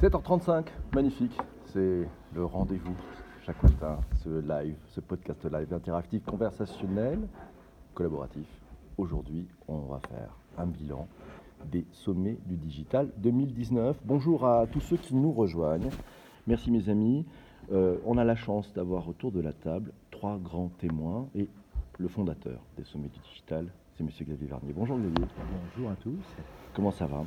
7h35, magnifique. C'est le rendez-vous chaque matin, ce live, ce podcast live interactif, conversationnel, collaboratif. Aujourd'hui, on va faire un bilan des sommets du digital 2019. Bonjour à tous ceux qui nous rejoignent. Merci mes amis. Euh, on a la chance d'avoir autour de la table trois grands témoins et le fondateur des sommets du digital, c'est Monsieur Xavier Vernier. Bonjour Xavier. Bonjour à tous. Comment ça va?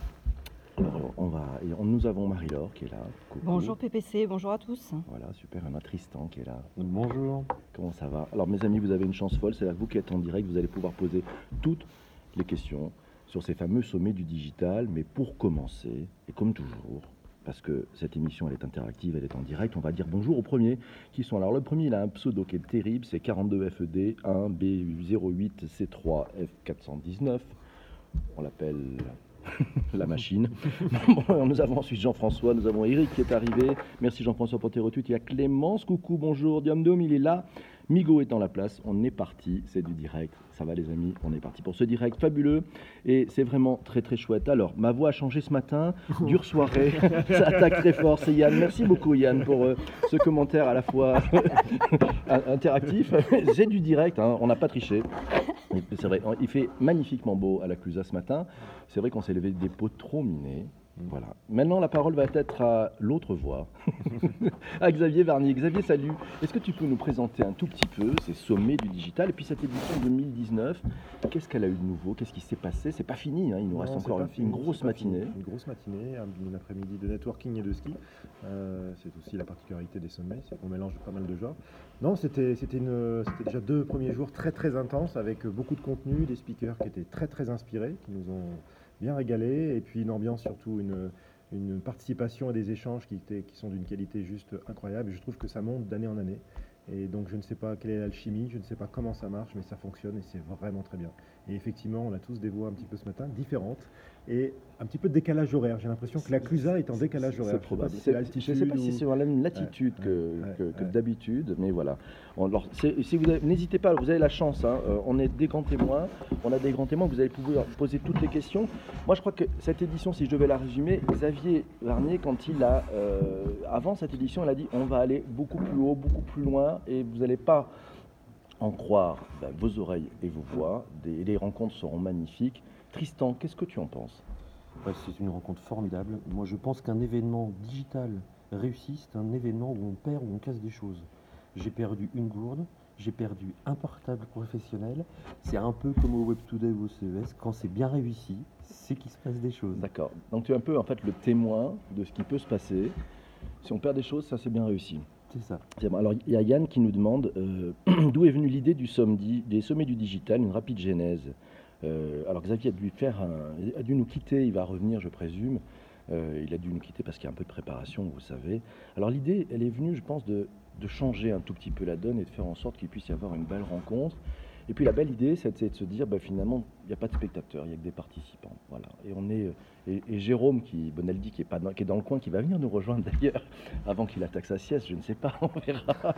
Alors, on va, et on- nous avons Marie-Laure qui est là. Coucou. Bonjour PPC, bonjour à tous. Voilà, super. On a Tristan qui est là. Bonjour. Comment ça va? Alors, mes amis, vous avez une chance folle. C'est à vous qui êtes en direct. Vous allez pouvoir poser toutes les questions sur ces fameux sommets du digital. Mais pour commencer, et comme toujours, parce que cette émission elle est interactive, elle est en direct, on va dire bonjour aux premiers qui sont là. Alors, le premier, il a un pseudo qui est terrible c'est 42FED 1 B08 C3 F419. On l'appelle la machine. Nous avons ensuite Jean-François, nous avons Eric qui est arrivé. Merci Jean-François pour tes retweets. Il y a Clémence, coucou, bonjour. Diamdom, il est là. Migo est en la place. On est parti. C'est du direct. Ça va les amis, on est parti pour ce direct fabuleux. Et c'est vraiment très très chouette. Alors, ma voix a changé ce matin. Dure soirée. Ça attaque très fort. C'est Yann. Merci beaucoup Yann pour euh, ce commentaire à la fois interactif. C'est du direct, hein. on n'a pas triché. C'est vrai, il fait magnifiquement beau à la Clusa ce matin. C'est vrai qu'on s'est levé des pots trop minés. Voilà. Maintenant, la parole va être à l'autre voix, à Xavier Varnier. Xavier, salut. Est-ce que tu peux nous présenter un tout petit peu ces sommets du digital et puis cette édition 2019 Qu'est-ce qu'elle a eu de nouveau? Qu'est-ce qui s'est passé? C'est pas fini, hein, il nous reste Non, encore une, fini, une grosse fini. matinée. Une grosse matinée, un, après-midi de networking et de ski. Euh, c'est aussi la particularité des sommets, c'est qu'on mélange pas mal de genres. Non, c'était déjà deux premiers jours très très intenses avec beaucoup de contenu, des speakers qui étaient très très inspirés, qui nous ont bien régalé, et puis une ambiance surtout, une, participation et des échanges qui, qui sont d'une qualité juste incroyable. Je trouve que ça monte d'année en année. Et donc je ne sais pas quelle est l'alchimie, je ne sais pas comment ça marche, mais ça fonctionne et c'est vraiment très bien. Et effectivement, on a tous des voix un petit peu ce matin, différentes, et un petit peu de décalage horaire. J'ai l'impression que la Clusa est en décalage horaire. C'est probable. Je ne sais pas si c'est sur la même latitude Ouais, que, ouais, que- que ouais. d'habitude, mais voilà. On- alors, c'est- si vous n'hésitez pas, vous avez la chance. hein, euh, on est des grands témoins. On a des grands témoins. Vous allez pouvoir poser toutes les questions. Moi, je crois que cette édition, si je devais la résumer, Xavier Varnier, quand il a, euh, avant cette édition, il a dit on va aller beaucoup plus haut, beaucoup plus loin, et vous n'allez pas en croire ben, vos oreilles et vos voix. Des- les rencontres seront magnifiques. Tristan, qu'est-ce que tu en penses? Ouais, c'est une rencontre formidable. Moi, je pense qu'un événement digital réussi, c'est un événement où on perd ou on casse des choses. J'ai perdu une gourde, j'ai perdu un portable professionnel. C'est un peu comme au Web Today ou au CES. Quand c'est bien réussi, c'est qu'il se passe des choses. D'accord. Donc tu es un peu en fait le témoin de ce qui peut se passer. Si on perd des choses, ça c'est bien réussi. C'est ça. Alors il y a Yann qui nous demande euh, d'où est venue l'idée du des sommets du digital, une rapide genèse? Euh, alors Xavier a dû faire, un- a dû nous quitter, il va revenir, je présume. Euh, il a dû nous quitter parce qu'il y a un peu de préparation, vous savez. Alors l'idée, elle est venue, je pense, de changer un tout petit peu la donne et de faire en sorte qu'il puisse y avoir une belle rencontre. Et puis la belle idée, c'est de se dire, bah, finalement, il n'y a pas de spectateurs, il n'y a que des participants. Voilà. Et on est, et, et Jérôme, qui, Bonaldi, qui est, pas dans, qui est dans le coin, qui va venir nous rejoindre d'ailleurs, avant qu'il attaque sa sieste, je ne sais pas, on verra.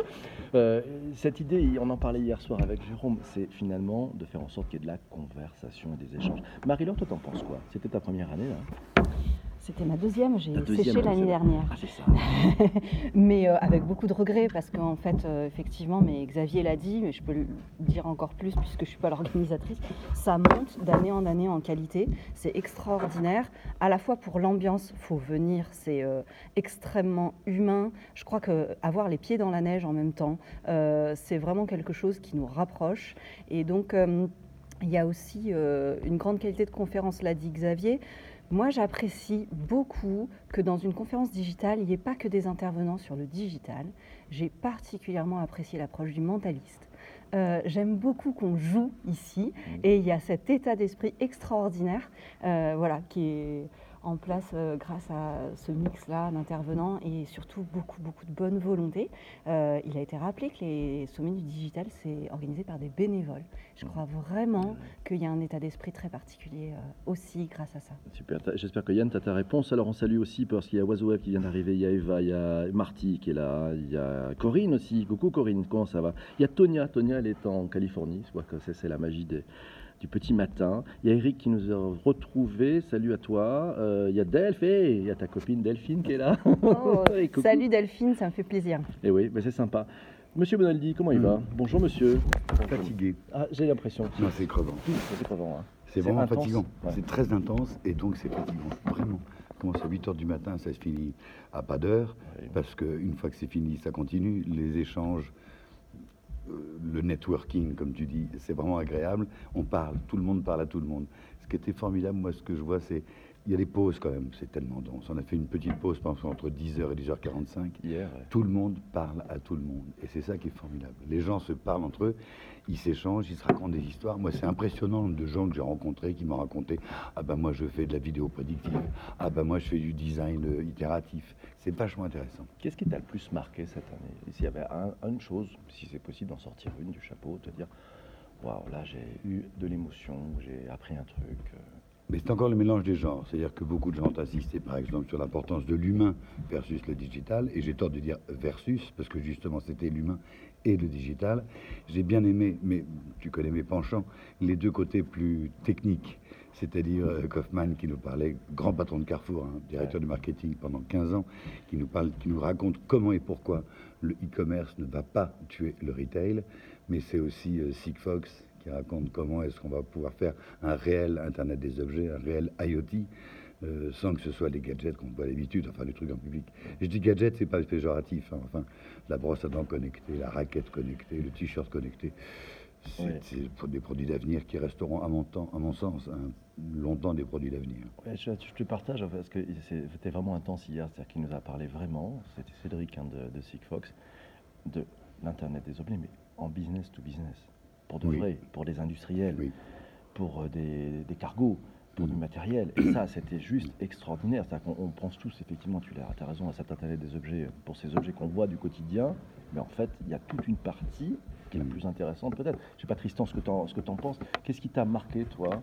Euh, cette idée, on en parlait hier soir avec Jérôme, c'est finalement de faire en sorte qu'il y ait de la conversation et des échanges. Marie-Laure, toi, t'en penses quoi? C'était ta première année, là C'était ma deuxième, j'ai deuxième, séché l'année dernière. Ah, c'est ça. mais euh, avec beaucoup de regrets parce qu'en fait, euh, effectivement, mais Xavier l'a dit, mais je peux le dire encore plus puisque je ne suis pas l'organisatrice, ça monte d'année en année en qualité. C'est extraordinaire, à la fois pour l'ambiance, faut venir, c'est euh, extrêmement humain. Je crois que avoir les pieds dans la neige en même temps, c'est vraiment quelque chose qui nous rapproche. Et donc, il y a aussi une grande qualité de conférence, l'a dit Xavier. Moi, j'apprécie beaucoup que dans une conférence digitale, il n'y ait pas que des intervenants sur le digital. J'ai particulièrement apprécié l'approche du mentaliste. Euh, J'aime beaucoup qu'on joue ici et il y a cet état d'esprit extraordinaire euh, voilà, qui est en place euh, grâce à ce mix-là d'intervenants et surtout beaucoup, beaucoup de bonne volonté. Euh, il a été rappelé que les sommets du digital, c'est organisé par des bénévoles. Je crois vraiment qu'il y a un état d'esprit très particulier euh, aussi grâce à ça. Super, j'espère que Yann, tu as ta réponse. Alors on salue aussi parce qu'il y a Oiseau qui vient d'arriver, il y a Eva, il y a Marty qui est là, il y a Corinne aussi. Coucou Corinne, comment ça va? Il y a Tonia, Tonia elle est en Californie, je vois que c'est la magie des, du petit matin. Il y a Eric qui nous a retrouvés. Salut à toi. Euh, il y a Delph, et il y a ta copine Delphine qui est là. Oh, salut Delphine, ça me fait plaisir. Et oui, mais c'est sympa. Monsieur Bonaldi, comment il Mm. va? Bonjour monsieur. Fatigué. Ah, j'ai l'impression. Non, c'est crevant. C'est crevant, hein. C'est vraiment intense. fatigant. Ouais. C'est très intense et donc c'est fatigant. Vraiment. Ça commence à 8 h du matin, ça se finit à pas d'heure. Ouais. Parce qu'une fois que c'est fini, ça continue. Les échanges, le networking, comme tu dis, c'est vraiment agréable. On parle, tout le monde parle à tout le monde. Ce qui était formidable, moi, ce que je vois, c'est. Il y a des pauses quand même, c'est tellement dense. On a fait une petite pause, exemple, entre 10h et 10h45. Hier. Tout le monde parle à tout le monde. Et c'est ça qui est formidable. Les gens se parlent entre eux, ils s'échangent, ils se racontent des histoires. Moi, c'est impressionnant de gens que j'ai rencontrés qui m'ont raconté Ah ben moi, je fais de la vidéo prédictive. Ah ben moi, je fais du design euh, itératif. C'est vachement intéressant. Qu'est-ce qui t'a le plus marqué cette année? S'il y avait un- une chose, si c'est possible d'en sortir une du chapeau, te dire Waouh, là j'ai eu de l'émotion, j'ai appris un truc. euh, Mais c'est encore le mélange des genres. C'est-à-dire que beaucoup de gens ont insisté, par exemple, sur l'importance de l'humain versus le digital. Et j'ai tort de dire versus, parce que justement, c'était l'humain et le digital. J'ai bien aimé, mais tu connais mes penchants, les deux côtés plus techniques. C'est-à-dire euh, Kaufman qui nous parlait, grand patron de Carrefour, hein, directeur du marketing pendant 15 ans, qui nous, parle, qui nous raconte comment et pourquoi le e-commerce ne va pas tuer le retail. Mais c'est aussi euh, Sigfox qui raconte comment est-ce qu'on va pouvoir faire un réel Internet des objets, un réel IoT, euh, sans que ce soit des gadgets qu'on voit d'habitude, enfin des trucs en public. Et je dis gadget, c'est pas péjoratif, hein, enfin la brosse à dents connectée, la raquette connectée, le t-shirt connecté. C'est pour des produits d'avenir qui resteront, à mon, temps, à mon sens, hein, longtemps des produits d'avenir. Ouais, je, je te partage parce que c'était vraiment intense hier, c'est-à-dire qu'il nous a parlé vraiment, c'était Cédric hein, de, de Sigfox, de l'Internet des objets, mais en business to business, pour de Oui. vrai, pour des industriels, Oui. pour euh, des, des cargos, pour du Mhm. matériel. Et ça, c'était juste extraordinaire. C'est-à-dire qu'on pense tous, effectivement, tu as, raison, à cet Internet des objets, pour ces objets qu'on voit du quotidien, mais en fait, il y a toute une partie qui est la Mhm. plus intéressante peut-être. Je sais pas, Tristan, ce que tu en, penses. Qu'est-ce qui t'a marqué, toi?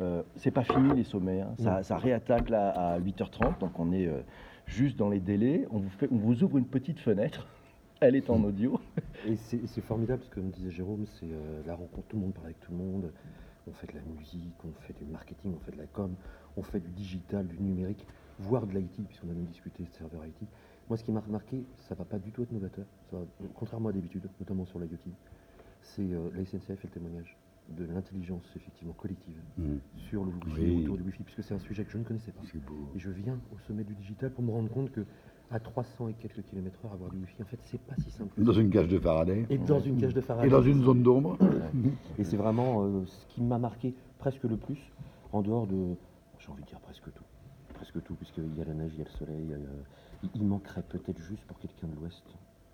Euh, c'est pas fini les sommets, hein. ça, ça réattaque là à 8h30, donc on est euh, juste dans les délais. On vous, fait, on vous ouvre une petite fenêtre, elle est en audio. Et c'est c'est formidable, parce que comme disait Jérôme, c'est euh, la rencontre, tout le monde parle avec tout le monde. On fait de la musique, on fait du marketing, on fait de la com, on fait du digital, du numérique, voire de l'IT, puisqu'on a même discuté de serveur IT. Moi, ce qui m'a remarqué, ça va pas du tout être novateur, ça va- contrairement à d'habitude, notamment sur l'IoT, c'est euh, la SNCF et le témoignage de l'intelligence effectivement collective Mhm. sur le Wi-Fi, Oui. autour du Wi-Fi, puisque c'est un sujet que je ne connaissais pas. C'est beau. Et je viens au sommet du digital pour me rendre compte que à 300 et quelques kilomètres heure, avoir du Wi-Fi, en fait, c'est pas si simple. Dans une cage de Faraday Et dans une cage de Faraday. et dans une zone d'ombre. Et c'est vraiment euh, ce qui m'a marqué presque le plus, en dehors de, j'ai envie de dire presque tout, presque tout, puisqu'il y a la neige, il y a le soleil. euh, il- il manquerait peut-être juste pour quelqu'un de l'Ouest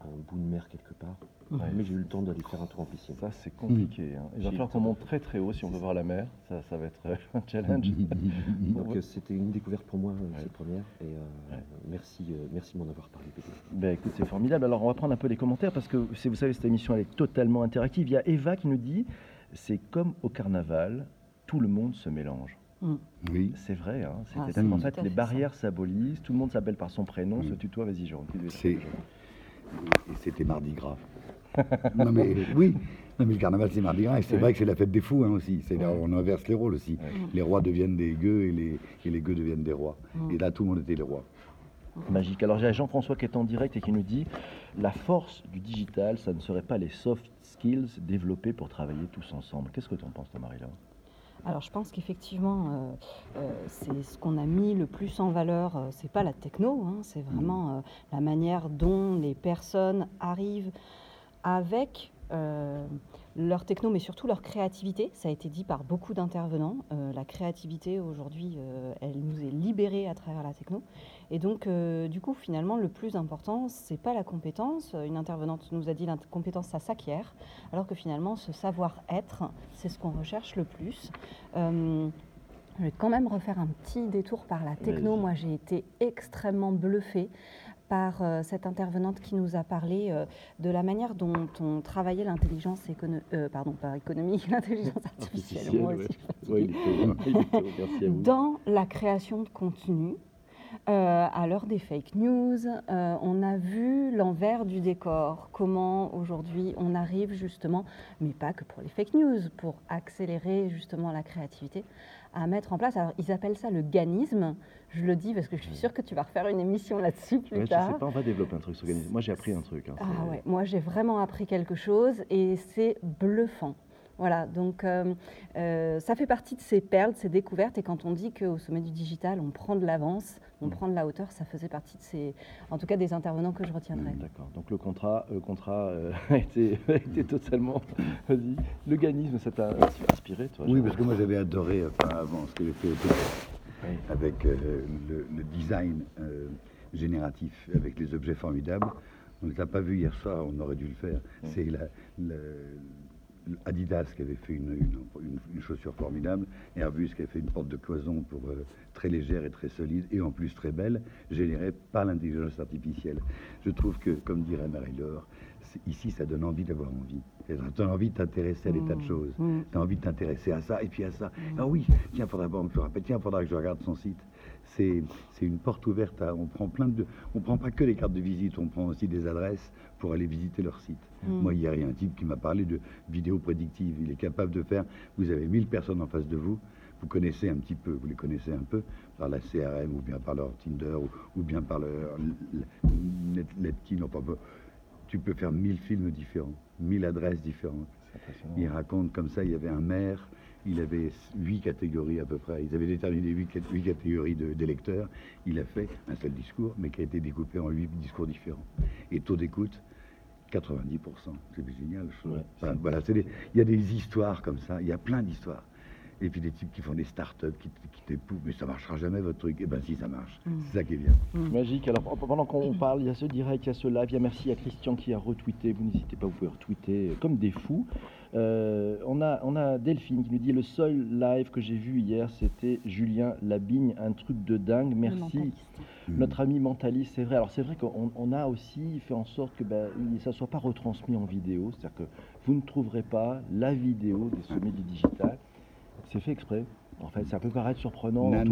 un bout de mer quelque part. Ouais. Mais j'ai eu le temps d'aller faire un tour en piscine. Ça, c'est compliqué. hein. Il va falloir qu'on monte très très haut si on veut voir la mer. Ça, ça va être euh, un challenge. Donc euh, c'était une découverte pour moi, euh, Ouais. cette première. Et euh, Ouais. merci, euh, merci de m'en avoir parlé. Ben, écoute, c'est formidable. Alors, on va prendre un peu les commentaires parce que, vous savez, cette émission, elle est totalement interactive. Il y a Eva qui nous dit c'est comme au carnaval, tout le monde se mélange. Oui. C'est vrai, hein. Ah, fait, à les barrières s'abolissent, tout le monde s'appelle par son prénom, Oui. se tutoie, vas-y, C'est- Jérôme. Et c'était mardi gras. non mais oui, non mais le carnaval c'est mardi gras et c'est Oui. vrai que c'est la fête des fous hein, aussi. C'est là, Ouais. on inverse les rôles aussi. Les rois deviennent des gueux et les, et les gueux deviennent des rois. Et là tout le monde était les rois. Magique. Alors j'ai Jean-François qui est en direct et qui nous dit la force du digital, ça ne serait pas les soft skills développés pour travailler tous ensemble. Qu'est-ce que tu en penses, toi, Marie-Laure? Alors je pense qu'effectivement, euh, euh, c'est ce qu'on a mis le plus en valeur, euh, c'est pas la techno, hein, c'est vraiment euh, la manière dont les personnes arrivent avec leur techno, mais surtout leur créativité. Ça a été dit par beaucoup d'intervenants. Euh, la créativité aujourd'hui, euh, elle nous est libérée à travers la techno. Et donc, euh, du coup, finalement, le plus important, c'est pas la compétence. Une intervenante nous a dit la compétence, ça s'acquiert, alors que finalement, ce savoir-être, c'est ce qu'on recherche le plus. Je vais quand même refaire un petit détour par la techno. Moi, j'ai été extrêmement bluffée par euh, cette intervenante qui nous a parlé euh, de la manière dont on travaillait l'intelligence écono- euh, pardon, pas économique, l'intelligence artificielle. moi ouais. aussi, il il merci à vous. Dans la création de contenu, Euh, à l'heure des fake news, euh, on a vu l'envers du décor, comment aujourd'hui on arrive justement, mais pas que pour les fake news, pour accélérer justement la créativité, à mettre en place, alors ils appellent ça le ganisme, je le dis parce que je suis sûre que tu vas refaire une émission là-dessus plus Ouais, je tard. sais pas, on va développer un truc sur l'organisme. Moi, j'ai appris un truc. hein, Ah ouais, moi j'ai vraiment appris quelque chose et c'est bluffant. Voilà, donc euh, euh, ça fait partie de ces perles, de ces découvertes. Et quand on dit qu'au sommet du digital, on prend de l'avance, on Mm. prend de la hauteur, ça faisait partie de ces, en tout cas des intervenants que je retiendrai. Hmm, D'accord. Donc le contrat, le contrat euh, a, été, a été totalement. Vas-y. Le ganisme, ça t'a inspiré, toi Oui, parce que moi j'avais adoré enfin, avant ce que j'ai fait Oui. avec euh, le, le design euh, génératif, avec les objets formidables. On ne l'a pas vu hier soir, on aurait dû le faire. Mm. C'est la- Adidas qui avait fait une, une- une- une chaussure formidable, Airbus qui avait fait une porte de cloison pour, euh, très légère et très solide, et en plus très belle, générée par l'intelligence artificielle. Je trouve que, comme dirait Marie-Laure, ici ça donne envie d'avoir envie. Tu as envie de t'intéresser à des tas de Mm. choses. Mm. Tu as envie de t'intéresser à ça et puis à ça. Ah oui, tiens, faudra pas faire rappeler, tiens, faudra que je regarde son site. C'est, c'est une porte ouverte. à- on prend plein de, on prend pas que les cartes de visite, on prend aussi des adresses pour aller visiter leur site. Mm. Moi, hier, il y a un type qui m'a parlé de vidéo prédictive. Il est capable de faire. Vous avez 1000 personnes en face de vous. Vous connaissez un petit peu, vous les connaissez un peu par la CRM ou bien par leur Tinder ou, ou bien par leur peu- tu peux faire 1000 films différents, 1000 adresses différentes. Il raconte comme ça, il y avait un maire, il avait huit catégories à peu près. Ils avaient déterminé huit, huit catégories de- d'électeurs. Il a fait un seul discours, mais qui a été découpé en huit discours différents. Et taux d'écoute, 90%. C'est génial. je trouve. Ouais, Enfin, c'est- voilà, des- il y a des histoires comme ça, il y a plein d'histoires. Et puis des types qui font des start-up, qui, qui t'épouvent, mais ça marchera jamais votre truc. Eh ben si, ça marche. Mm. C'est ça qui est bien. Magique. Alors pendant qu'on parle, il y a ce direct, il y a ce live, il y a merci à Christian qui a retweeté. Vous n'hésitez pas, vous pouvez retweeter euh, comme des fous. Euh, on, a, on a Delphine qui nous dit le seul live que j'ai vu hier, c'était Julien Labigne, un truc de dingue. Merci. mentaliste. Notre ami mentaliste, c'est vrai. Alors c'est vrai qu'on on a aussi fait en sorte que ben, ça ne soit pas retransmis en vidéo. C'est-à-dire que vous ne trouverez pas la vidéo des sommets du digital. C'est fait exprès. En fait, ça peut paraître surprenant euh,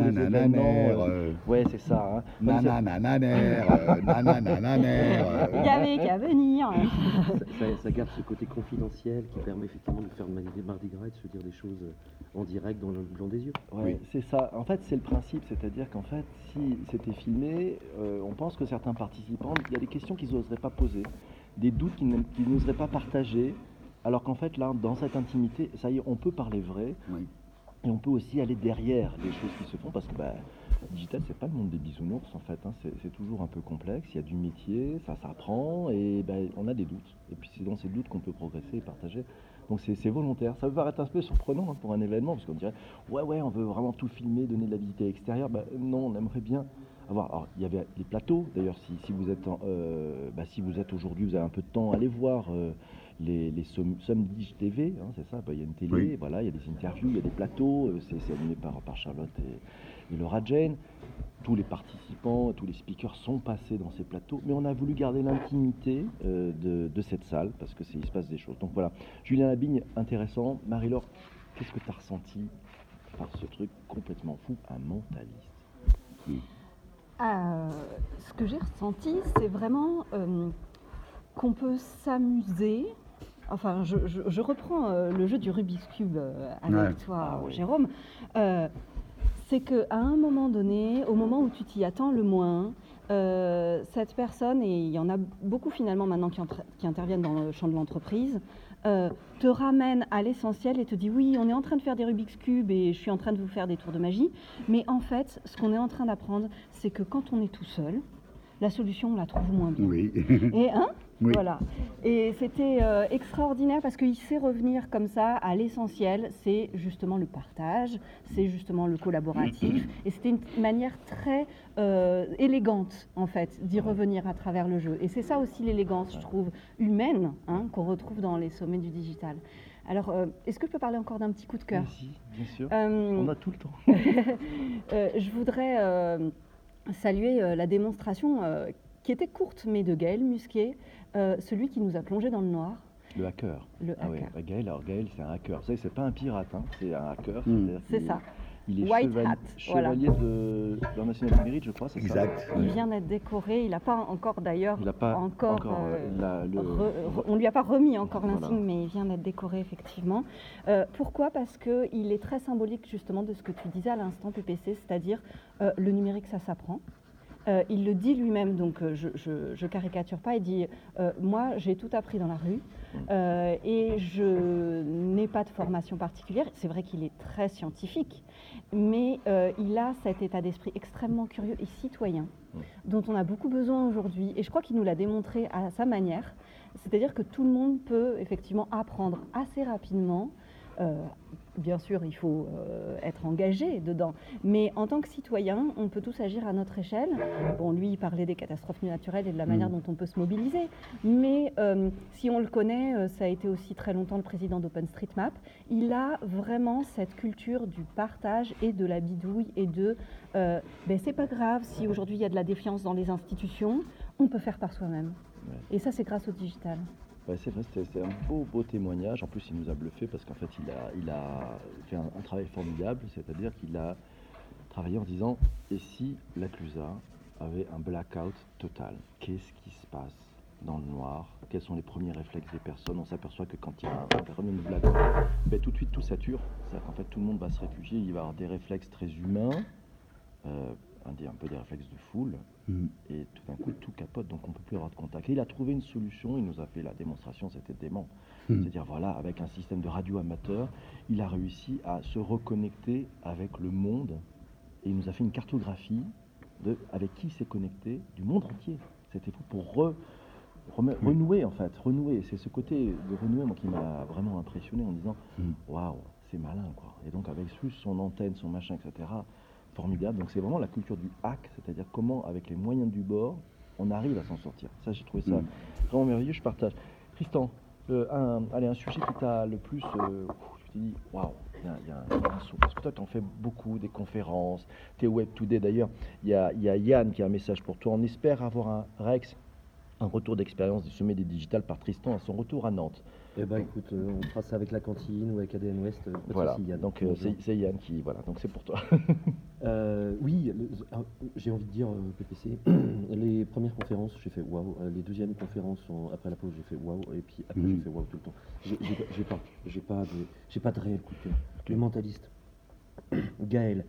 euh, Ouais, c'est ça. hein. Nananananer, qu'à venir. Ça, garde ce côté confidentiel qui permet effectivement de faire Mardi Mardi Gras et de se dire des choses euh, en direct dans le blanc des yeux. Ouais, Oui. c'est ça. En fait, c'est le principe, c'est-à-dire qu'en fait, si c'était filmé, euh, on pense que certains participants, il y a des questions qu'ils n'oseraient pas poser, des doutes qu'ils n'oseraient pas partager, alors qu'en fait, là, dans cette intimité, ça y est, on peut parler vrai, Oui. Et on peut aussi aller derrière les choses qui se font, parce que bah, digital, c'est pas le monde des bisounours, en fait. hein. C'est toujours un peu complexe, il y a du métier, ça s'apprend, et ben, on a des doutes. Et puis c'est dans ces doutes qu'on peut progresser et partager. Donc c'est volontaire. Ça peut paraître un peu surprenant hein, pour un événement, parce qu'on dirait, ouais, ouais, on veut vraiment tout filmer, donner de la visite à l'extérieur. Bah, non, on aimerait bien avoir. Alors, il y avait les plateaux, d'ailleurs, si, si vous êtes, euh, bah, si vous êtes aujourd'hui, vous avez un peu de temps, allez voir euh, les, les Somdige TV, hein, c'est ça, bah, il y a une télé, Oui. voilà, il y a des interviews, il y a des plateaux, euh, c'est animé par, par Charlotte et, et Laura Jane. Tous les participants, tous les speakers sont passés dans ces plateaux, mais on a voulu garder l'intimité euh, de, de cette salle parce que c'est- il se passe des choses. Donc voilà, Julien Labigne, intéressant. Marie-Laure, qu'est-ce que tu as ressenti par ce truc complètement fou, un mentaliste? Euh, ce que j'ai ressenti, c'est vraiment euh, qu'on peut s'amuser. Enfin, je, je- je reprends euh, le jeu du Rubik's Cube euh, avec Ouais. toi, Ah oui. Jérôme. Euh, c'est qu'à un moment donné, au moment où tu t'y attends le moins, euh, cette personne, et il y en a beaucoup finalement maintenant qui, interviennent dans le champ de l'entreprise, euh, te ramène à l'essentiel et te dit oui, on est en train de faire des Rubik's Cube et je suis en train de vous faire des tours de magie. Mais en fait, ce qu'on est en train d'apprendre, c'est que quand on est tout seul, la solution, on la trouve moins bien. Oui. Et hein Oui. Voilà. Et c'était euh, extraordinaire parce qu'il sait revenir comme ça à l'essentiel, c'est justement le partage, c'est justement le collaboratif. Et c'était une manière très euh, élégante, en fait, d'y revenir à travers le jeu. Et c'est ça aussi l'élégance, je trouve, humaine, hein, qu'on retrouve dans les sommets du digital. Alors, euh, est-ce que je peux parler encore d'un petit coup de cœur? Merci, bien sûr. On a tout le temps. je voudrais saluer la démonstration qui était courte, mais de Gaël Musquet, euh, celui qui nous a plongé dans le noir, Le hacker. le Ah hacker. Gaël, alors Gaël, c'est un hacker. Vous savez, c'est pas un pirate, hein, c'est un hacker. Mm. c'est-à-dire C'est ça. Il est White chevalier, hat, voilà. chevalier de national du mérite, je crois, c'est ça Exact. Il vient d'être décoré. Il n'a pas encore d'ailleurs. Il n'a pas encore. encore, euh, euh, la- le- re- re- on lui a pas remis encore Voilà. l'insigne, mais il vient d'être décoré effectivement. Euh, pourquoi? Parce qu'il est très symbolique justement de ce que tu disais à l'instant, PPC, c'est-à-dire euh, le numérique, ça s'apprend. Euh, il le dit lui-même, donc euh, je, je, je caricature pas. Il dit euh, Moi, j'ai tout appris dans la rue et je n'ai pas de formation particulière. C'est vrai qu'il est très scientifique, mais il a cet état d'esprit extrêmement curieux et citoyen dont on a beaucoup besoin aujourd'hui. Et je crois qu'il nous l'a démontré à sa manière. C'est-à-dire que tout le monde peut effectivement apprendre assez rapidement. Bien sûr, il faut euh, être engagé dedans. Mais en tant que citoyen, on peut tous agir à notre échelle. Bon, lui, il parlait des catastrophes naturelles et de la manière dont on peut se mobiliser. Mais euh, si on le connaît, euh, ça a été aussi très longtemps le président d'OpenStreetMap. Il a vraiment cette culture du partage et de la bidouille et de euh, ben, c'est pas grave si aujourd'hui il y a de la défiance dans les institutions, on peut faire par soi-même. Et ça, c'est grâce au digital. Ouais, c'est vrai, c'était un beau, beau témoignage. En plus, il nous a bluffé parce qu'en fait, il a, fait un, travail formidable. C'est-à-dire qu'il a travaillé en disant Et si l'Aclusa avait un blackout total? Qu'est-ce qui se passe dans le noir? Quels sont les premiers réflexes des personnes? On s'aperçoit que quand il y a un phénomène de blackout, ben, tout de suite tout sature. C'est-à-dire qu'en fait, tout le monde va se réfugier. Il va avoir des réflexes très humains, euh, un peu des réflexes de foule Mm. et tout d'un coup tout capote, donc on peut plus avoir de contact. Et il a trouvé une solution, il nous a fait la démonstration, c'était dément. Mm. C'est-à-dire voilà, avec un système de radio amateur, il a réussi à se reconnecter avec le monde et il nous a fait une cartographie de avec qui il s'est connecté du monde entier. C'était fou pour re- renouer en fait, renouer. C'est ce côté de renouer moi, qui m'a vraiment impressionné en disant Mm. waouh, c'est malin quoi. Et donc avec son antenne, son machin, etc. Formidable. Donc c'est vraiment la culture du hack, c'est-à-dire comment avec les moyens du bord on arrive à s'en sortir. Ça j'ai trouvé ça Mm. vraiment merveilleux. Je partage. Tristan, euh, un, allez, un sujet qui t'a le plus, euh, tu t'es dit waouh, il y a, y un, il y a un saut. Parce que toi tu en fais beaucoup des conférences, t'es Web Today d'ailleurs. Il y a, il y a Yann qui a un message pour toi. On espère avoir un Rex. Un retour d'expérience du sommet des digitales par Tristan à son retour à Nantes. Eh ben écoute, euh, on fera ça avec la cantine ou avec ADN Ouest. euh, Voilà. Yann. Donc euh, c'est Yann qui voilà. Donc c'est pour toi. Oui, euh, j'ai envie de dire, PPC, les premières conférences, j'ai fait waouh. Les deuxièmes conférences, en- après la pause, j'ai fait waouh. Et puis après, Mhm. j'ai fait waouh tout le temps. J'ai pas- j'ai pas, j'ai pas, de, j'ai pas de réel coup de cœur. Le mentaliste, Gaël,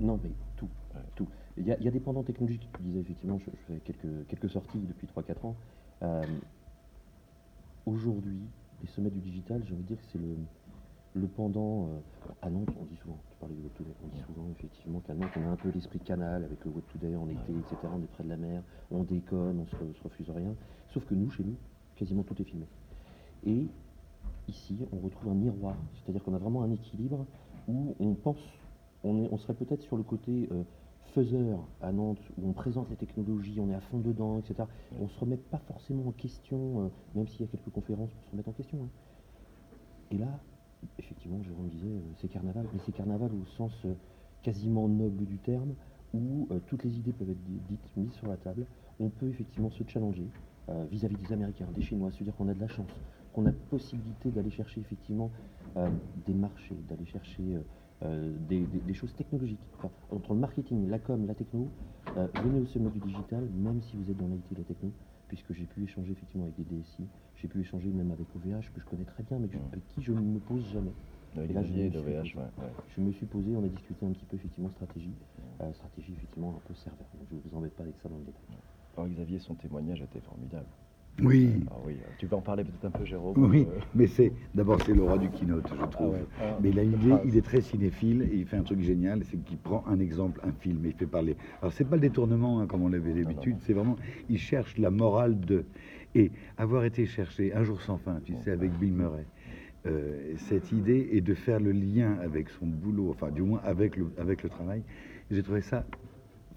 non mais tout, tout. Il y, a, il y a des pendants technologiques, tu disais effectivement, je, je fais quelques, quelques sorties depuis 3-4 ans. Aujourd'hui, les sommets du digital, j'ai envie de dire que c'est le, le pendant euh, à Nantes, on dit souvent, tu parlais du Web Today, on dit souvent effectivement qu'à Nantes, on a un peu l'esprit canal avec le Web Today en été, etc. On est près de la mer, on déconne, on se, se refuse rien. Sauf que nous, chez nous, quasiment tout est filmé. Et ici, on retrouve un miroir, c'est-à-dire qu'on a vraiment un équilibre où on pense, on, est, on serait peut-être sur le côté euh, faiseur à Nantes, où on présente les technologies, on est à fond dedans, etc. On se remet pas forcément en question, euh, même s'il y a quelques conférences pour se remettre en question. hein. Et là, effectivement, Jérôme disait, euh, c'est carnaval, mais c'est carnaval au sens euh, quasiment noble du terme, où toutes les idées peuvent être di- dites, mises sur la table. On peut effectivement se challenger vis-à-vis des Américains, des Chinois, se dire qu'on a de la chance, qu'on a possibilité d'aller chercher effectivement des marchés, d'aller chercher euh, des, des- des choses technologiques. Enfin, entre le marketing, la com, la techno, euh, venez au sommet du digital, même si vous êtes dans l'IT et la techno, puisque j'ai pu échanger effectivement avec des DSI, j'ai pu échanger même avec OVH, que je connais très bien, mais que je- Mm. avec qui je ne me pose jamais. Avec Et là, je me suis posé. ouais, ouais. Je me suis posé, on a discuté un petit peu effectivement stratégie, euh, stratégie effectivement un peu serveur. Donc, je ne vous embête pas avec ça dans le détail. Alors, Xavier, son témoignage était formidable. Oui, Ah oui, tu vas en parler peut-être un peu, Jérôme. oui, euh, mais c'est d'abord c'est le roi du keynote, je Ah trouve. ouais. Ah, Mais il une idée, phrase. il est très cinéphile et il fait un truc génial, c'est qu'il prend un exemple, un film et il fait parler. Alors c'est pas le détournement hein, comme on l'avait d'habitude, c'est vraiment, il cherche la morale de et avoir été chercher un jour sans fin, tu sais, avec Bill Murray. euh, cette idée est de faire le lien avec son boulot, enfin du moins avec le, avec le travail. J'ai trouvé ça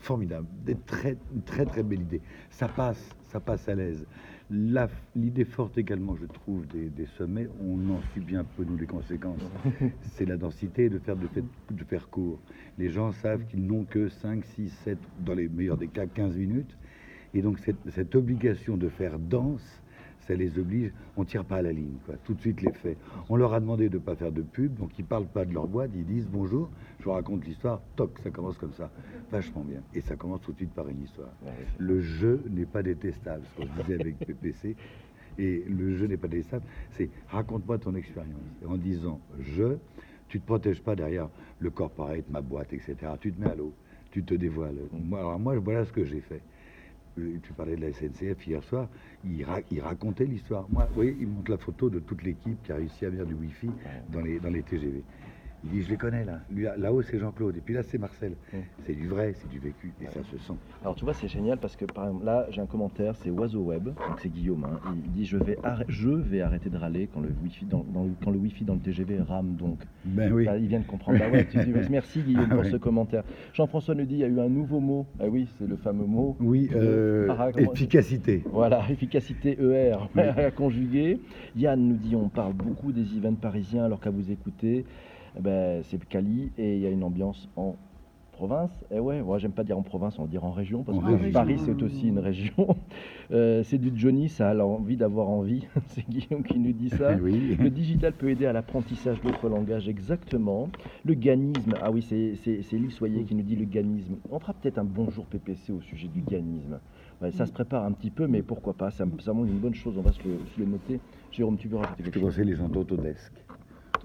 formidable, des très, une très très belle idée. Ça passe, ça passe à l'aise. La- L'idée forte également, je trouve, des, des sommets, on en subit un peu nous les conséquences. C'est la densité de faire, de, fait- de faire court. Les gens savent qu'ils n'ont que 5, 6, 7, dans les meilleurs des cas, 15 minutes. Et donc cette, cette obligation de faire dense, ça les oblige, on tire pas à la ligne, quoi. tout de suite les faits. On leur a demandé de ne pas faire de pub, donc ils parlent pas de leur boîte, ils disent bonjour, je vous raconte l'histoire, toc, ça commence comme ça, vachement bien. Et ça commence tout de suite par une histoire. Le jeu n'est pas détestable, ce qu'on disait avec PPC, et le jeu n'est pas détestable, c'est raconte-moi ton expérience. En disant je, tu te protèges pas derrière le corporate, ma boîte, etc. Tu te mets à l'eau, tu te dévoiles. Moi, alors moi, voilà ce que j'ai fait. Tu parlais de la SNCF hier soir, il, ra- il racontait l'histoire. Moi, vous voyez, il montre la photo de toute l'équipe qui a réussi à venir du Wi-Fi dans les, dans les TGV. Il dit, je les connais là. Là-haut, c'est Jean-Claude. Et puis là, c'est Marcel. Ouais. C'est du vrai, c'est du vécu. Et ça se sent. Alors tu vois, c'est génial parce que par exemple, là, j'ai un commentaire, c'est Oiseau Web, donc c'est Guillaume. hein. Il dit je vais, je vais arrêter de râler quand le wifi dans, quand le wifi dans le TGV rame donc. Ben oui. Là, il vient de comprendre. Bah ouais, tu dis, merci Guillaume Ah pour ouais. ce commentaire. Jean-François nous dit il y a eu un nouveau mot. Ah oui, c'est le fameux mot. Oui, euh, Ah, comment- efficacité. Voilà, efficacité ER Oui. à conjuguer. Yann nous dit on parle beaucoup des events parisiens alors qu'à vous écouter, ben, c'est Cali et il y a une ambiance en province. Et ouais, moi j'aime pas dire en province, on va dire en région parce En que région. Paris c'est aussi une région. Euh, c'est du Johnny, ça a envie d'avoir envie. c'est Guillaume qui nous dit ça. oui. Le digital peut aider à l'apprentissage d'autres langages, exactement. Le ganisme, ah oui, c'est Lise Soyer qui nous dit le ganisme. On fera peut-être un bonjour PPC au sujet du ganisme. Ouais, ça se prépare un petit peu, mais pourquoi pas, ça, ça montre une bonne chose, on va se le, se le noter. Jérôme, tu veux rajouter Je quelque te chose? conseille les gens d'Autodesk.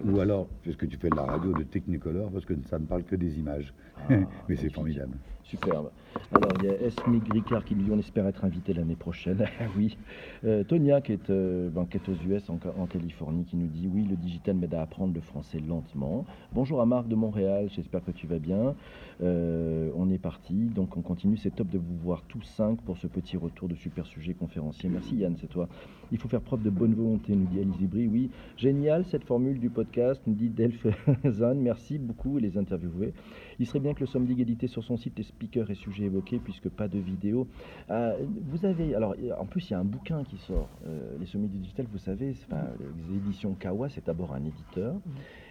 Ou alors, puisque tu fais de la radio, de Technicolor, parce que ça ne parle que des images. Ah, Mais c'est formidable. Superbe. Alors, il y a Esme Ricard qui nous dit on espère être invité l'année prochaine. Ah oui. Euh, Tonia, qui est, euh, ben, aux US, en, en Californie, qui nous dit oui, le digital m'aide à apprendre le français lentement. Bonjour à Marc de Montréal, j'espère que tu vas bien. Euh, on est parti, donc on continue. C'est top de vous voir tous cinq pour ce petit retour de super sujet conférencier. Merci Yann, c'est toi. Il faut faire preuve de bonne volonté, nous dit Alice Ibry. Oui, génial cette formule du podcast, nous dit Delph Zan. Merci beaucoup les interviewés. Il serait bien que le somme d'égalité sur son site, les speakers et sujets puisque pas de vidéo. Euh, vous avez, alors en plus il y a un bouquin qui sort, euh, les sommets du digital, vous savez, enfin, les éditions Kawa, c'est d'abord un éditeur,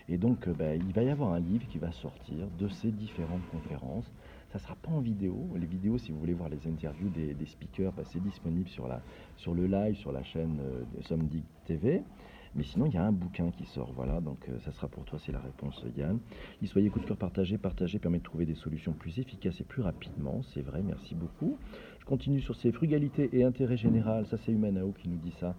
et donc euh, bah, il va y avoir un livre qui va sortir de ces différentes conférences. Ça sera pas en vidéo. Les vidéos, si vous voulez voir les interviews des, des speakers, bah, c'est disponible sur, la, sur le live, sur la chaîne de Somdig TV. Mais sinon, il y a un bouquin qui sort. Voilà, donc euh, ça sera pour toi, c'est la réponse, Yann. Y soyez coup de cœur partagé. Partager permet de trouver des solutions plus efficaces et plus rapidement. C'est vrai, merci beaucoup. Je continue sur ces frugalités et intérêt général. Ça, c'est Humanao qui nous dit ça.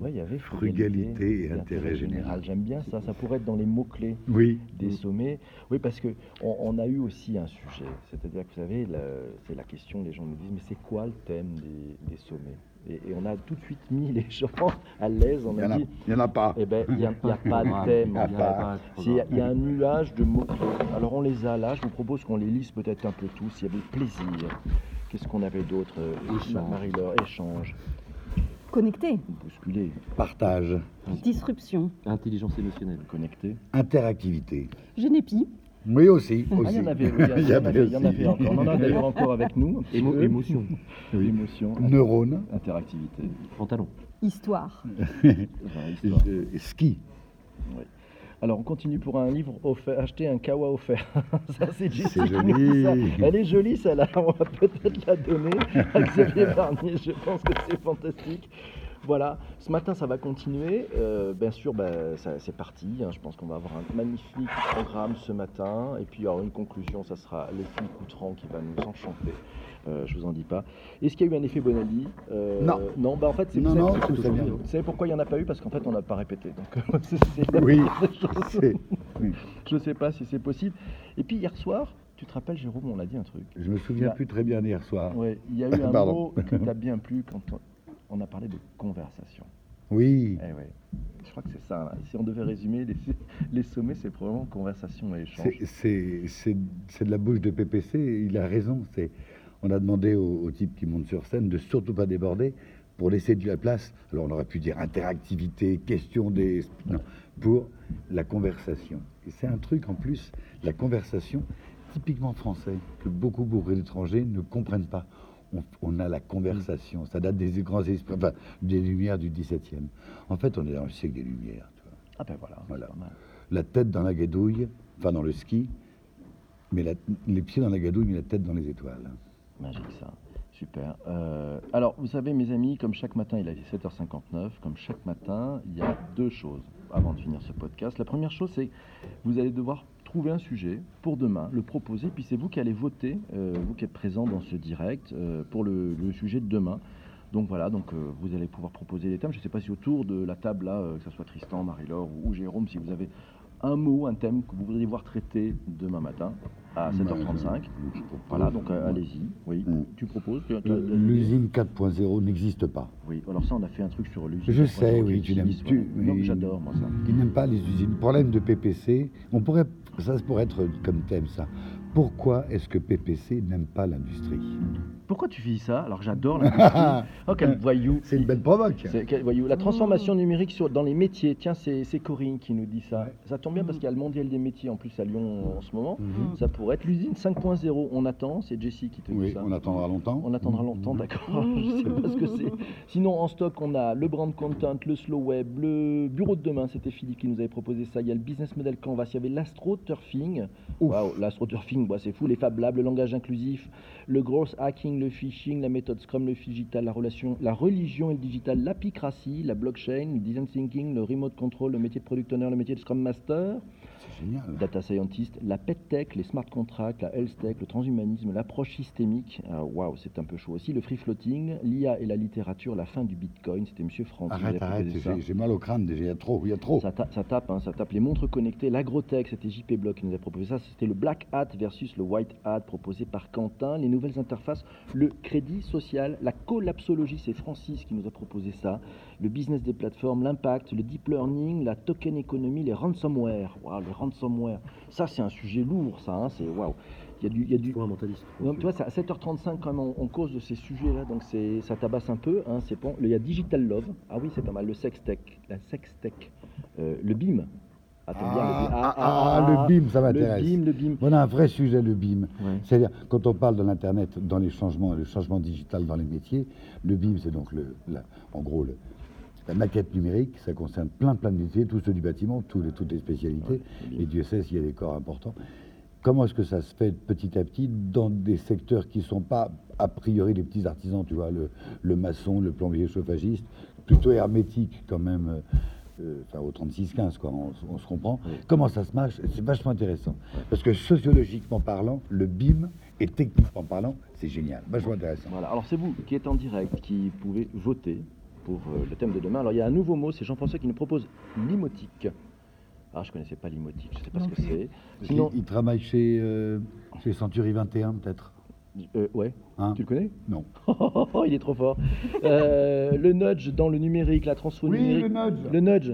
Ouais, il y avait Frugalité et intérêt général. J'aime bien ça. Ça pourrait être dans les mots-clés Oui. des sommets. Oui, parce que on, a eu aussi un sujet. C'est-à-dire que vous savez, c'est la question, les gens nous disent, mais c'est quoi le thème des, des sommets? Et, et on a tout de suite mis les gens à l'aise. On Il a n'y en, a- dit, il y en a pas. eh ben, il n'y a, il y a pas de thème. Il y a Il y un nuage de mots-clés. Alors on les a là, je vous propose qu'on les lise peut-être un peu tous, il y avait plaisir. Qu'est-ce qu'on avait d'autre euh, Échange. Marie-Laure, échange, Connecté, bousculer, Partage. disruption, Intelligence émotionnelle. connecter. Interactivité. génépi, Oui, aussi. Ah, il aussi. y en avait, oui, il y, en- avait, il y en avait aussi. encore. On en a d'ailleurs encore avec nous. Émo- émotion. Oui. Émotion, Neurone. interactivité, Pantalon. histoire, enfin, histoire. Euh, ski. Alors, on continue pour un livre offert, acheter un kawa offert. ça, c'est ça. joli. Elle est jolie, celle-là. On va peut-être la donner à Xavier Barnier. Je pense que c'est fantastique. Voilà, ce matin ça va continuer. Euh, bien sûr, ben, ça- c'est parti. hein. Je pense qu'on va avoir un magnifique programme ce matin. Et puis il y aura une conclusion, ça sera Leslie Coutran qui va nous enchanter. Euh, je vous en dis pas. Est-ce qu'il y a eu un effet Bonali Euh, Non. Non, bah, en fait, c'est Non, non, tout va bien. Vous savez pourquoi il n'y en a pas eu? Parce qu'en fait, on n'a pas répété. Donc, c'est- c'est- Oui. C'est- je ne sais pas si c'est possible. Et puis hier soir, tu te rappelles, Jérôme, on a dit un truc. Je me souviens Là. plus très bien d'hier soir. Ouais, il y a eu un mot que tu as bien plu quand on, a parlé de conversation. Oui. Eh ouais. Je crois que c'est ça. Si on devait résumer les, les sommets, c'est probablement conversation et échange. C'est- C'est c'est- c'est de la bouche de PPC, il a raison. c'est- On a demandé au, au type qui monte sur scène de surtout pas déborder pour laisser de la place. Alors on aurait pu dire interactivité, question des... Non, pour la conversation. Et c'est un truc en plus, la conversation, typiquement français, que beaucoup, beaucoup d'étrangers ne comprennent pas. On, on a la conversation, ça date des grands esprits, enfin, des Lumières du XVIIe. En fait, on est dans le siècle des Lumières. tu vois. Ah ben voilà, Voilà. c'est pas mal. la tête dans la gadouille, enfin dans le ski, mais la- les pieds dans la gadouille, mais la tête dans les étoiles. Magique ça. Super. Euh, alors, vous savez, mes amis, comme chaque matin, il est 7h59, comme chaque matin, il y a deux choses avant de finir ce podcast. La première chose, c'est que vous allez devoir trouver un sujet pour demain, le proposer, puis c'est vous qui allez voter, euh, vous qui êtes présent dans ce direct, euh, pour le, sujet de demain. Donc voilà, donc euh, vous allez pouvoir proposer des thèmes. Je ne sais pas si autour de la table là, que ce soit Tristan, Marie-Laure ou Jérôme, si vous avez un mot, un thème que vous voudriez voir traité demain matin à 7h35. Voilà, donc euh, allez-y. Oui, Mm. tu proposes tu as- tu as- Euh, L'usine 4.0 n'existe pas. Oui, alors ça, on a fait un truc sur l'usine. Je sais, oui, tu n'aimes l'utilise, tu. Non, oui. J'adore, moi, ça. Qui n'aiment pas les usines. Problème de PPC. On pourrait, ça pourrait être comme thème ça. Pourquoi est-ce que PPC n'aime pas l'industrie? Pourquoi tu fais ça Alors que j'adore l'industrie. oh, quel voyou. C'est une belle provoque. Quel voyou. La transformation numérique sur, dans les métiers, tiens, c'est c'est Corinne qui nous dit ça. Ça tombe bien parce qu'il y a le mondial des métiers en plus à Lyon en ce moment. Mhm. Ça pourrait être l'usine 5.0. On attend, c'est Jessie qui te dit Oui, ça. on attendra longtemps. On attendra longtemps, d'accord. Je sais pas ce que c'est. Sinon, en stock, on a le brand content, le slow web, le bureau de demain. C'était Philippe qui nous avait proposé ça. Il y a le business model canvas. Il y avait l'astroturfing. Waouh, l'astroturfing, bah, c'est fou. Les Fab Labs, le langage inclusif, le growth hacking, le phishing, la méthode Scrum, le digital, la relation, la religion et le digital, l'apicratie, la blockchain, le design thinking, le remote control, le métier de product owner, le métier de Scrum master génial. data scientist, la pet tech, les smart contracts, la health tech, le transhumanisme, l'approche systémique. Ah, Waouh, c'est un peu chaud aussi. Le free floating, l'IA et la littérature, la fin du bitcoin. C'était Monsieur Franck. Arrête, arrête, j'ai j'ai mal au crâne déjà, il y a trop, il y a trop. Ça, ta- ça tape, hein, ça tape les montres connectées, l'agrotech, c'était JP Block qui nous a proposé ça. C'était le black hat versus le white hat proposé par Quentin. Les nouvelles interfaces, le crédit social, la collapsologie, c'est Francis qui nous a proposé ça. Le business des plateformes, l'impact, le deep learning, la token économie, les ransomware. Waouh, les ransomware. Ça, c'est un sujet lourd, ça. hein, c'est waouh. Il y a du, il y a du, un mentaliste. donc, tu vois, à 7h35 quand même, on, on cause de ces sujets-là, donc ça tabasse un peu. Hein, c'est bon. Il y a Digital Love, ah oui, c'est pas mal. Le Sextech, la Sextech, euh, le BIM. Ah, bien le. Ah, ah, ah, le BIM, ça m'intéresse. Le BIM, le BIM. Voilà un vrai sujet, le BIM. Ouais. C'est-à-dire, quand on parle de l'Internet dans les changements, le changement digital dans les métiers, le BIM, c'est donc, le, la- en gros, le- la maquette numérique. Ça concerne plein, plein de métiers, tous ceux du bâtiment, tous les, toutes les spécialités. Et Dieu sait s'il y a des corps importants. Comment est-ce que ça se fait petit à petit dans des secteurs qui ne sont pas, a priori, les petits artisans, tu vois, le, le maçon, le plombier chauffagiste, plutôt hermétique quand même, euh, enfin au 36-15, quoi, on, on se comprend. Oui. Comment ça se marche C'est vachement intéressant. Parce que sociologiquement parlant, le BIM, et techniquement parlant, c'est génial, vachement intéressant. Voilà. Alors c'est vous qui êtes en direct, qui pouvez voter pour euh, le thème de demain. Alors il y a un nouveau mot, c'est Jean-François qui nous propose limotique. Ah, je connaissais pas limotique, je sais pas ce que c'est. Sinon, il, il travaille chez, euh, chez Century 21, peut-être euh, ouais, hein tu le connais Non. Il est trop fort. Euh, le nudge dans le numérique, la transfo numérique. nudge Le nudge.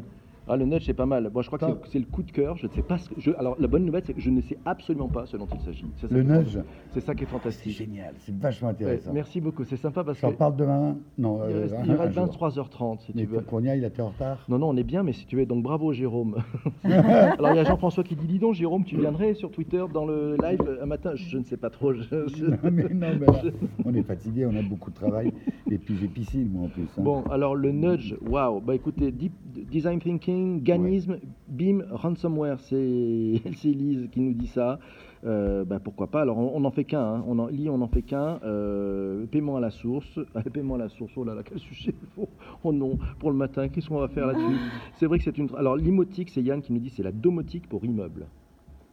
Ah, le nudge, c'est pas mal. Bon, je crois que c'est- c'est le coup de cœur. Je ne sais pas ce que. je- Alors, la bonne nouvelle, c'est que je ne sais absolument pas ce dont il s'agit. C'est Le nudge, C'est ça qui est c'est fantastique. génial, c'est vachement Ouais, intéressant. merci beaucoup. C'est sympa parce que. J'en parle demain Non, Il euh, reste, il un reste jour. 23h30 si Mais tu veux. aille, là, t'es en retard? Non, non, on est bien, mais si tu veux, donc bravo Jérôme. Alors il y a Jean-François qui dit Dis donc, Jérôme, tu viendrais sur Twitter dans le live un matin? Je, ne sais pas trop. je- Non, mais non, mais là, on est fatigué, on a beaucoup de travail. Et puis j'ai piscine, moi, en plus. hein. Bon, alors le nudge, waouh, bah écoutez, deep, design thinking, ganisme, BIM, ransomware, c'est Elise qui nous dit ça. Euh, bah, pourquoi pas? Alors on on n'en fait qu'un, hein. on en lit, on n'en fait qu'un. Euh, paiement à la source, Ah, paiement à la source. Oh là là, quel sujet Oh, oh non, pour le matin, qu'est-ce qu'on va faire là-dessus? C'est vrai que c'est une. Alors limotique, c'est Yann qui nous dit c'est la domotique pour immeuble.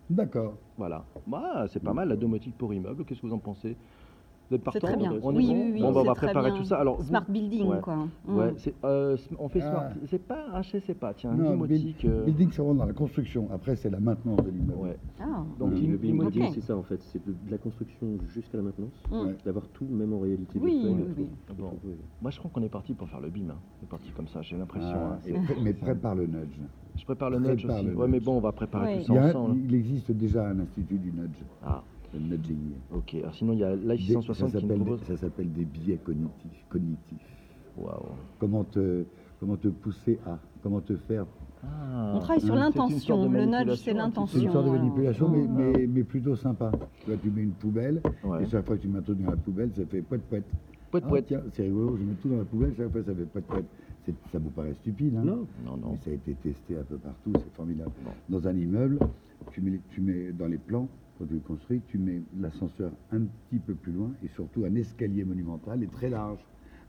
D'accord. Voilà, bah, c'est pas mal la domotique pour immeuble. Qu'est-ce que vous en pensez? Vous êtes C'est partant très bien. On est Oui, bon oui, oui. Bon, bah, on va c'est très préparer bien. tout ça. Alors, vous- Smart building, Ouais. quoi. Mm. Ouais, c'est, euh, on fait smart. Ah. C'est pas, ah, je sais pas, tiens, Non, limotique. euh, Building, c'est vraiment dans la construction. Après, c'est la maintenance de l'immeuble. ouais. Ah. Donc, le BIM, limotique. Ok. c'est ça en fait, c'est de, de la construction jusqu'à la maintenance, Mm. Ouais. d'avoir tout même en réalité. Oui, virtuelle, oui, Bon. Moi, je crois qu'on est parti pour faire le BIM. hein. On est parti comme ça, j'ai l'impression. Ah, hein. mais prépare le nudge. Je prépare le nudge aussi. Ouais, mais bon, on va préparer tout ça ensemble. il existe déjà un institut du nudge, Ah, nudging. ok. Alors, sinon, il y a Life Des- 660 ça qui nous s'appelle propose. des- ça s'appelle des biais cognitifs. cognitifs. Waouh. Comment te, comment te pousser à, comment te faire? Ah, On travaille sur l'intention. Le nudge, manipulation, c'est un petit peu. l'intention. C'est une sorte de manipulation, mais, Mm. mais, mais plutôt sympa. Tu vois, tu mets une poubelle, Ouais. et chaque fois que tu mets un truc dans la poubelle, ça fait poète poète. Poète, Ah, poète. tiens, c'est rigolo, je mets tout dans la poubelle, chaque fois ça fait poète poète. Ça vous paraît stupide, hein? Non, Non, non. Mais ça a été testé un peu partout, c'est formidable. Bon. Dans un immeuble, tu mets, tu mets dans les plans, quand tu le construis, tu mets l'ascenseur un petit peu plus loin et surtout un escalier monumental et très large,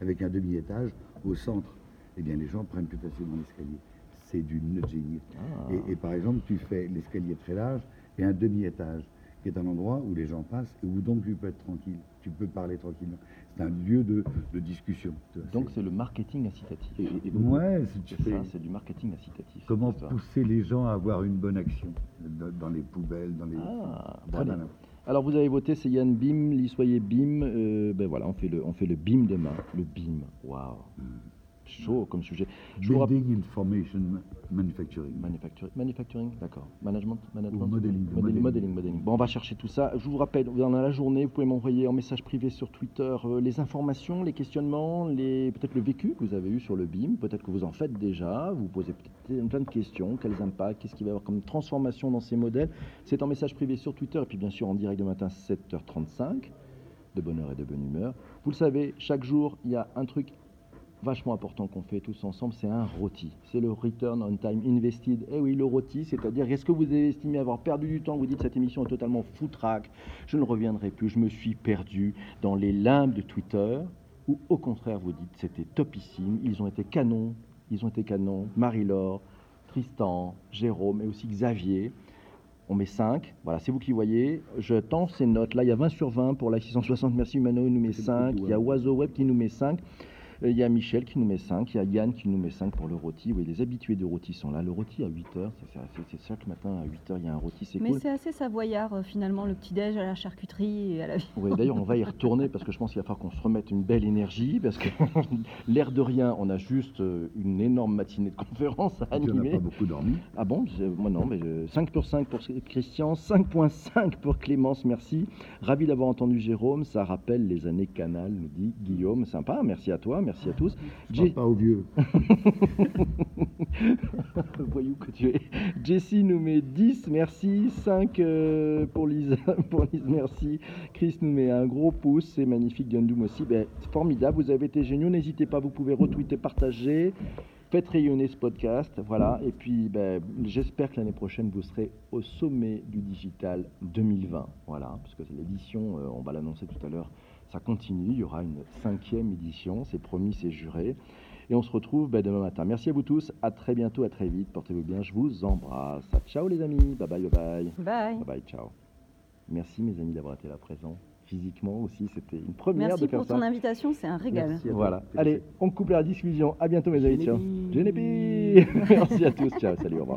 avec un demi-étage au centre. Eh bien, les gens prennent plus facilement l'escalier. C'est du nudging. Ah. Et, et par exemple, tu fais l'escalier très large et un demi-étage, qui est un endroit où les gens passent et où donc tu peux être tranquille, tu peux parler tranquillement. C'est un lieu de, de discussion. Donc c'est- le marketing incitatif. et- et donc, ouais, c'est- du marketing incitatif. comment pousser les gens à avoir une bonne action dans, les poubelles, dans les. Ah, Très allez. Alors vous avez voté, c'est Yann Bim, Lissoyer Bim. euh, ben voilà, on fait le, on fait le Bim demain. Le Bim, waouh, chaud comme sujet. Building Information Manufacturing. Manufacturing, manufacturing d'accord. Management, management. Ou modeling, modeling, modeling. modeling, modeling. Bon, on va chercher tout ça. Je vous rappelle, dans la journée, vous pouvez m'envoyer en message privé sur Twitter euh, les informations, les questionnements, les peut-être le vécu que vous avez eu sur le BIM. Peut-être que vous en faites déjà. Vous posez peut-être plein de questions. Quels impacts Qu'est-ce qu'il va y avoir comme transformation dans ces modèles C'est en message privé sur Twitter et puis bien sûr en direct de matin 7h35 de bonne heure et de bonne humeur. Vous le savez, chaque jour, il y a un truc vachement important qu'on fait tous ensemble, c'est un ROTI. C'est le Return on Time Invested. Eh oui, le ROTI, c'est-à-dire, est-ce que vous avez estimé avoir perdu du temps? Vous dites, cette émission est totalement foutraque, je ne reviendrai plus, je me suis perdu dans les limbes de Twitter, ou au contraire, vous dites, c'était topissime, ils ont été canons, ils ont été canons, Marie-Laure, Tristan, Jérôme et aussi Xavier. On met 5, voilà, c'est vous qui voyez. Je tends ces notes. Là, il y a 20 sur 20 pour la 660. Merci Humano, il nous met C'est 5. beaucoup, Il y a ouais. Oiseau Web qui nous met 5. Euh, Il y a Michel qui nous met 5, il y a Yann qui nous met 5 pour le rôti. Oui, les habitués du rôti sont là. Le rôti à 8 heures, c'est- c'est c'est chaque matin à 8 heures, il y a un rôti, c'est Mais c'est assez savoyard euh, finalement, le petit-déj à la charcuterie et à la vie. Oui, d'ailleurs, on va y retourner parce que je pense qu'il va falloir qu'on se remette une belle énergie parce que l'air de rien, on a juste euh, une énorme matinée de conférence à animer. pas beaucoup dormi. Ah bon? Moi non, mais euh, 5 pour 5 pour Christian, 5.5 pour Clémence, merci. Ravi d'avoir entendu Jérôme, ça rappelle les années Canal, nous dit Guillaume. Sympa, merci à toi, merci à tous. Je pas aux vieux. Voyou que tu es. Jessie nous met 10, merci. 5 euh, pour Lise, pour Lise, merci. Chris nous met un gros pouce, c'est magnifique. Gundum aussi, ben, c'est formidable, vous avez été géniaux. N'hésitez pas, vous pouvez retweeter, partager. Faites rayonner ce podcast, voilà. Et puis, ben, j'espère que l'année prochaine, vous serez au sommet du digital 2020, voilà. Parce que l'édition, euh, on va l'annoncer tout à l'heure, ça continue. Il y aura une cinquième édition, c'est promis, c'est juré. Et on se retrouve ben, demain matin. Merci à vous tous. À très bientôt, à très vite. Portez-vous bien. Je vous embrasse. Ciao les amis. Bye bye, bye bye. Bye. Bye bye, ciao. Merci mes amis d'avoir été là présents. Physiquement aussi, c'était une première Merci de faire pour ça. ton invitation, c'est un régal. Merci. Voilà. Allez, on coupe la discussion. À bientôt mes amis. Ciao. Merci à tous. Ciao. Salut. Au revoir.